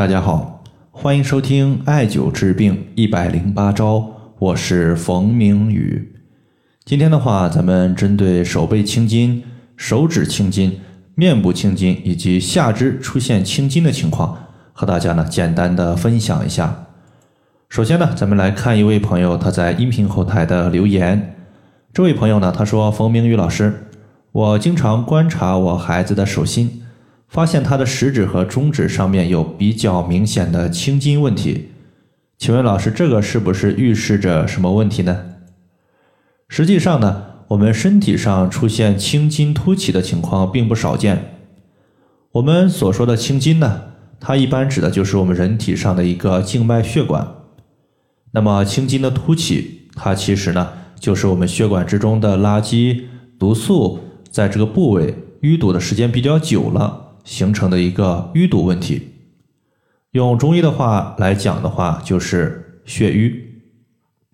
大家好，欢迎收听艾灸治病一百零八招，我是冯明宇。今天的话，咱们针对手背青筋、手指青筋、面部青筋以及下肢出现青筋的情况，和大家呢简单的分享一下。首先呢，咱们来看一位朋友他在音频后台的留言。这位朋友呢，他说：“冯明宇老师，我经常观察我孩子的手心。”发现他的食指和中指上面有比较明显的青筋问题，请问老师，这个是不是预示着什么问题呢？实际上呢，我们身体上出现青筋凸起的情况并不少见。我们所说的青筋呢，它一般指的就是我们人体上的一个静脉血管。那么青筋的凸起，它其实呢，就是我们血管之中的垃圾毒素在这个部位淤堵的时间比较久了。形成的一个淤堵问题，用中医的话来讲的话，就是血瘀。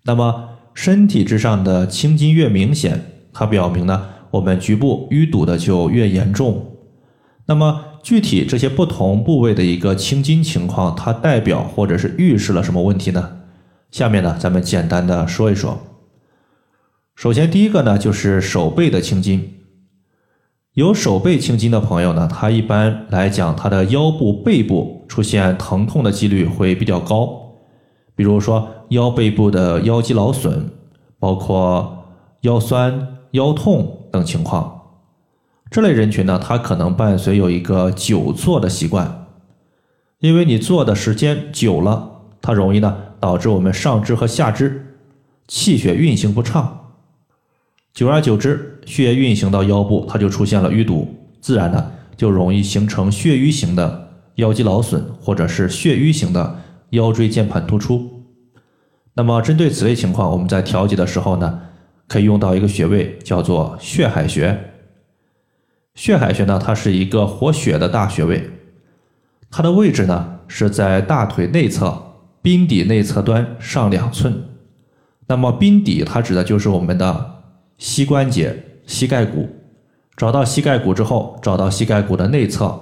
那么身体之上的青筋越明显，它表明呢，我们局部淤堵的就越严重。那么具体这些不同部位的一个青筋情况，它代表或者是预示了什么问题呢？下面呢，咱们简单的说一说。首先第一个呢，就是手背的青筋。有手背青筋的朋友呢，他一般来讲，他的腰部、背部出现疼痛的几率会比较高。比如说腰背部的腰肌劳损，包括腰酸、腰痛等情况。这类人群呢，他可能伴随有一个久坐的习惯，因为你坐的时间久了，它容易呢导致我们上肢和下肢气血运行不畅。久而久之，血液运行到腰部，它就出现了淤堵，自然呢就容易形成血瘀型的腰肌劳损，或者是血瘀型的腰椎间盘突出。那么针对此类情况，我们在调节的时候呢，可以用到一个穴位，叫做血海穴。血海穴呢，它是一个活血的大穴位，它的位置呢是在大腿内侧髌底内侧端上两寸。那么髌底它指的就是我们的。膝关节、膝盖骨，找到膝盖骨之后，找到膝盖骨的内侧，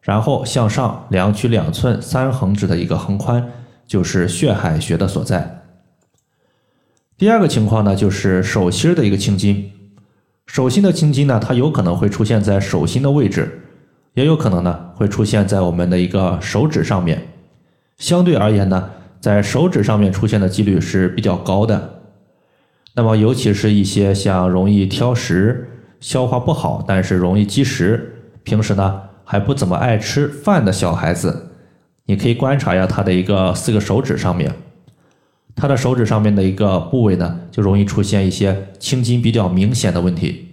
然后向上量取两寸三横指的一个横宽，就是血海穴的所在。第二个情况呢，就是手心的一个青筋。手心的青筋呢，它有可能会出现在手心的位置，也有可能呢会出现在我们的一个手指上面。相对而言呢，在手指上面出现的几率是比较高的。那么，尤其是一些像容易挑食、消化不好，但是容易积食，平时呢还不怎么爱吃饭的小孩子，你可以观察一下他的一个四个手指上面，他的手指上面的一个部位呢，就容易出现一些青筋比较明显的问题。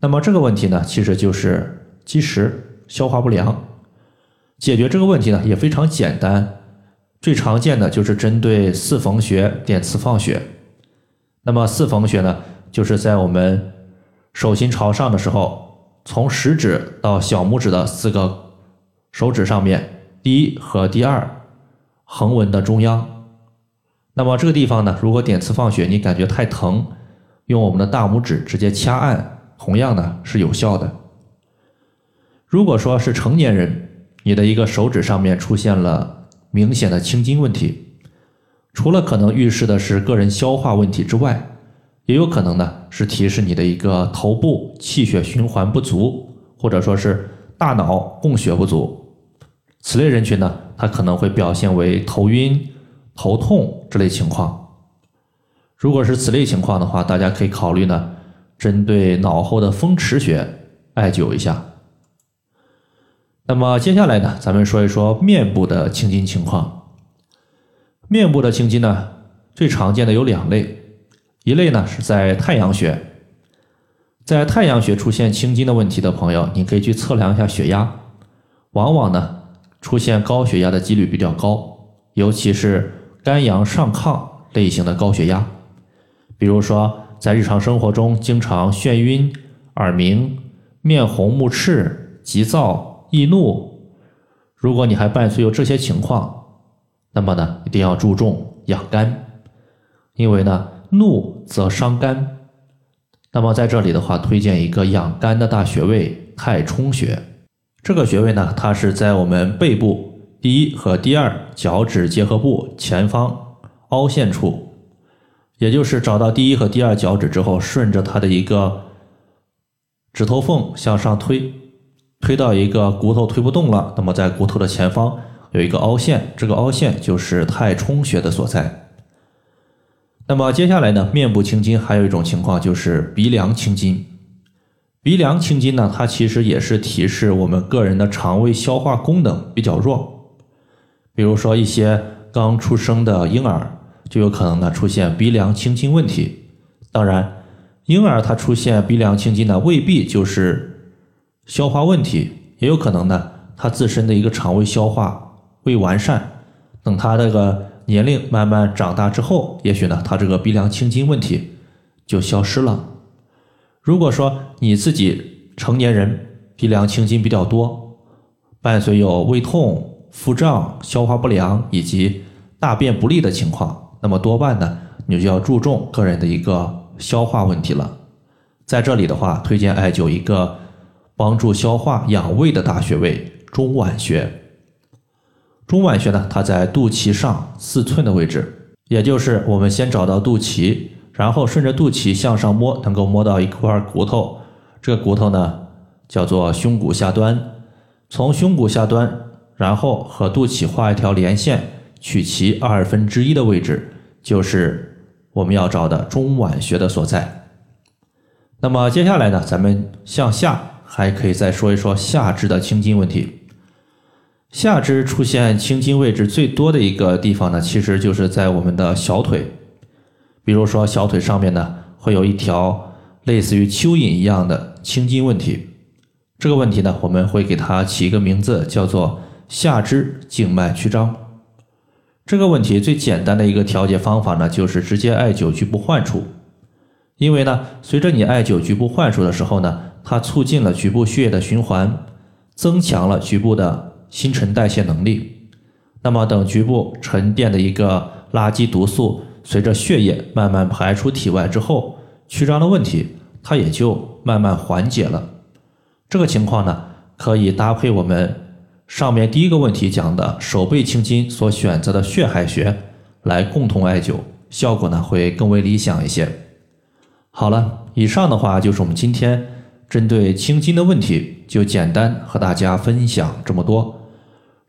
那么这个问题呢，其实就是积食、消化不良。解决这个问题呢，也非常简单，最常见的就是针对四缝穴点刺放血。那么四缝穴呢，就是在我们手心朝上的时候，从食指到小拇指的四个手指上面，第一和第二横纹的中央。那么这个地方呢，如果点刺放血你感觉太疼，用我们的大拇指直接掐按，同样呢是有效的。如果说是成年人，你的一个手指上面出现了明显的青筋问题。除了可能预示的是个人消化问题之外，也有可能呢是提示你的一个头部气血循环不足，或者说是大脑供血不足。此类人群呢，他可能会表现为头晕、头痛这类情况。如果是此类情况的话，大家可以考虑呢，针对脑后的风池穴艾灸一下。那么接下来呢，咱们说一说面部的青筋情况。面部的青筋呢，最常见的有两类，一类呢是在太阳穴，在太阳穴出现青筋的问题的朋友，你可以去测量一下血压，往往呢出现高血压的几率比较高，尤其是肝阳上亢类型的高血压，比如说在日常生活中经常眩晕、耳鸣、面红目赤、急躁易怒，如果你还伴随有这些情况。那么呢，一定要注重养肝，因为呢，怒则伤肝。那么在这里的话，推荐一个养肝的大穴位——太冲穴。这个穴位呢，它是在我们背部第一和第二脚趾结合部前方凹陷处，也就是找到第一和第二脚趾之后，顺着它的一个指头缝向上推，推到一个骨头推不动了，那么在骨头的前方有一个凹陷，这个凹陷就是太冲穴的所在。那么接下来呢，面部青筋还有一种情况就是鼻梁青筋。鼻梁青筋呢，它其实也是提示我们个人的肠胃消化功能比较弱。比如说一些刚出生的婴儿，就有可能呢出现鼻梁青筋问题。当然，婴儿他出现鼻梁青筋呢，未必就是消化问题，也有可能呢他自身的一个肠胃消化未完善。等他这个年龄慢慢长大之后，也许呢他这个鼻梁青筋问题就消失了。如果说你自己成年人鼻梁青筋比较多，伴随有胃痛。腹胀、消化不良以及大便不利的情况，那么多半呢，你就要注重个人的一个消化问题了。在这里的话，推荐艾灸一个帮助消化养胃的大穴位——中脘穴。中脘穴呢，它在肚脐上四寸的位置，也就是我们先找到肚脐，然后顺着肚脐向上摸，能够摸到一块骨头，这个骨头呢叫做胸骨下端，从胸骨下端。然后和肚脐画一条连线，取其二分之一的位置，就是我们要找的中脘穴的所在。那么接下来呢，咱们向下还可以再说一说下肢的青筋问题。下肢出现青筋位置最多的一个地方呢，其实就是在我们的小腿。比如说小腿上面呢，会有一条类似于蚯蚓一样的青筋问题。这个问题呢，我们会给它起一个名字，叫做。下肢静脉曲张这个问题最简单的一个调节方法呢，就是直接艾灸局部患处。因为呢，随着你艾灸局部患处的时候呢，它促进了局部血液的循环，增强了局部的新陈代谢能力。那么等局部沉淀的一个垃圾毒素随着血液慢慢排出体外之后，曲张的问题它也就慢慢缓解了。这个情况呢，可以搭配我们。上面第一个问题讲的手背青筋所选择的血海穴来共同艾灸，效果呢会更为理想一些。好了，以上的话就是我们今天针对青筋的问题，就简单和大家分享这么多。